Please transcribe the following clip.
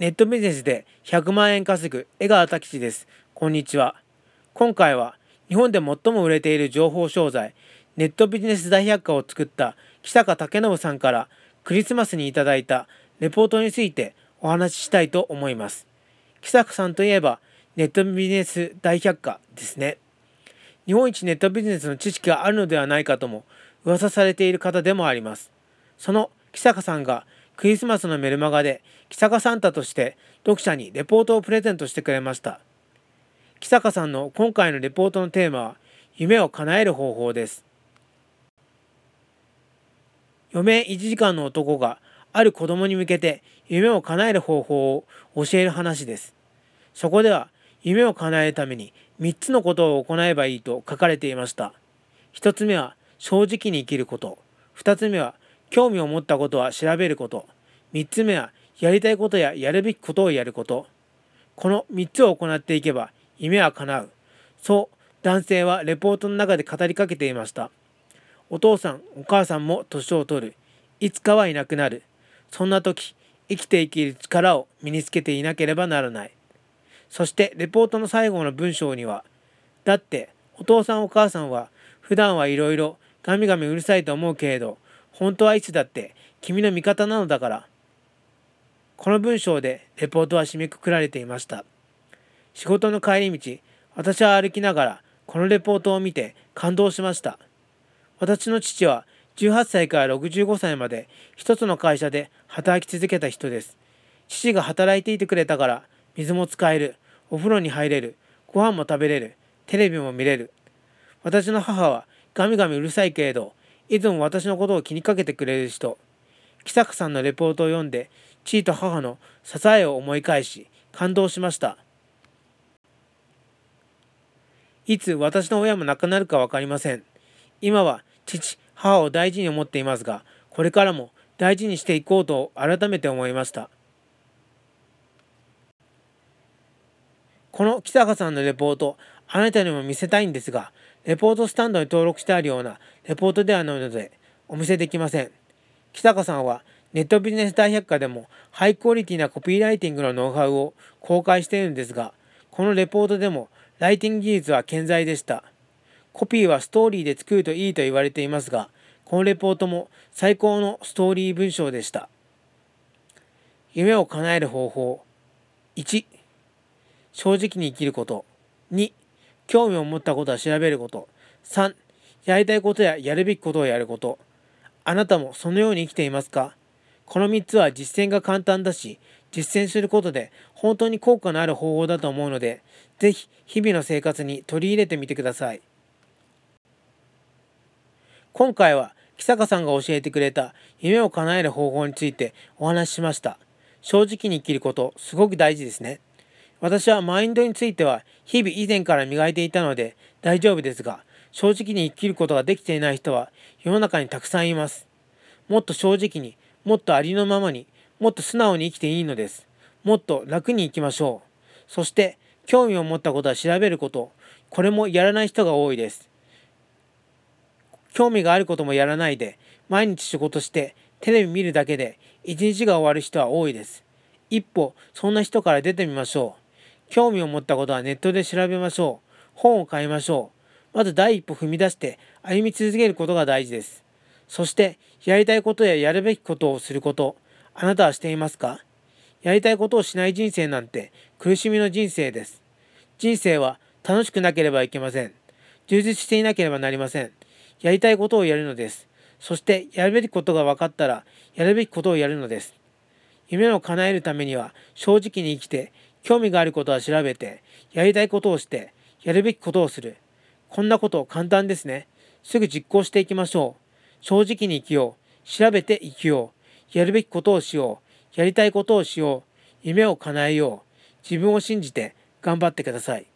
ネットビジネスで100万円稼ぐ江川拓司です。こんにちは。今回は日本で最も売れている情報商材ネットビジネス大百科を作った木坂武信さんからクリスマスにいただいたレポートについてお話ししたいと思います。木坂さんといえばネットビジネス大百科ですね。日本一ネットビジネスの知識があるのではないかとも噂されている方でもあります。その木坂さんがクリスマスのメルマガで木坂サンタとして読者にレポートをプレゼントしてくれました。木坂さんの今回のレポートのテーマは夢を叶える方法です。余命1時間の男がある子供に向けて夢を叶える方法を教える話です。そこでは夢を叶えるために3つのことを行えばいいと書かれていました。1つ目は正直に生きること。2つ目は興味を持ったことは調べること。3つ目は、やりたいことややるべきことをやること。この3つを行っていけば、夢は叶う。そう、男性はレポートの中で語りかけていました。お父さん、お母さんも年を取る。いつかはいなくなる。そんな時、生きていける力を身につけていなければならない。そして、レポートの最後の文章には、だって、お父さんお母さんは、普段はいろいろガミガミうるさいと思うけれど、本当はいつだって君の味方なのだから。この文章でレポートは締めくくられていました。仕事の帰り道、私は歩きながらこのレポートを見て感動しました。私の父は18歳から65歳まで一つの会社で働き続けた人です。父が働いていてくれたから水も使える、お風呂に入れる、ご飯も食べれる、テレビも見れる。私の母はガミガミうるさいけれどいつも私のことを気にかけてくれる人木坂さんのレポートを読んで地位と母の支えを思い返し感動しました。いつ私の親も亡くなるか分かりません。今は父母を大事に思っていますがこれからも大事にしていこうと改めて思いました。この木坂さんのレポートあなたにも見せたいんですがレポートスタンドに登録してあるようなレポートではないのでお見せできません。木坂さんはネットビジネス大百科でもハイクオリティなコピーライティングのノウハウを公開しているんですが、このレポートでもライティング技術は健在でした。コピーはストーリーで作るといいと言われていますが、このレポートも最高のストーリー文章でした。夢を叶える方法。1、正直に生きること。2、興味を持ったことは調べること。3、やりたいことややるべきことをやること。あなたもそのように生きていますか？この3つは実践が簡単だし、実践することで本当に効果のある方法だと思うので、ぜひ日々の生活に取り入れてみてください。今回は木坂さんが教えてくれた夢を叶える方法についてお話ししました。正直に生きること、すごく大事ですね。私はマインドについては日々以前から磨いていたので大丈夫ですが、正直に生きることができていない人は世の中にたくさんいます。もっと正直に、もっとありのままに、もっと素直に生きていいのです。もっと楽に生きましょう。そして、興味を持ったことは調べること。これもやらない人が多いです。興味があることもやらないで、毎日仕事してテレビ見るだけで一日が終わる人は多いです。一歩、そんな人から出てみましょう。興味を持ったことはネットで調べましょう。本を買いましょう。まず第一歩踏み出して歩み続けることが大事です。そして、やりたいことややるべきことをすること、あなたはしていますか？やりたいことをしない人生なんて苦しみの人生です。人生は楽しくなければいけません。充実していなければなりません。やりたいことをやるのです。そしてやるべきことが分かったらやるべきことをやるのです。夢を叶えるためには正直に生きて興味があることは調べて、やりたいことをして、やるべきことをする。こんなこと簡単ですね。すぐ実行していきましょう。正直に生きよう。調べて生きよう。やるべきことをしよう。やりたいことをしよう。夢を叶えよう。自分を信じて頑張ってください。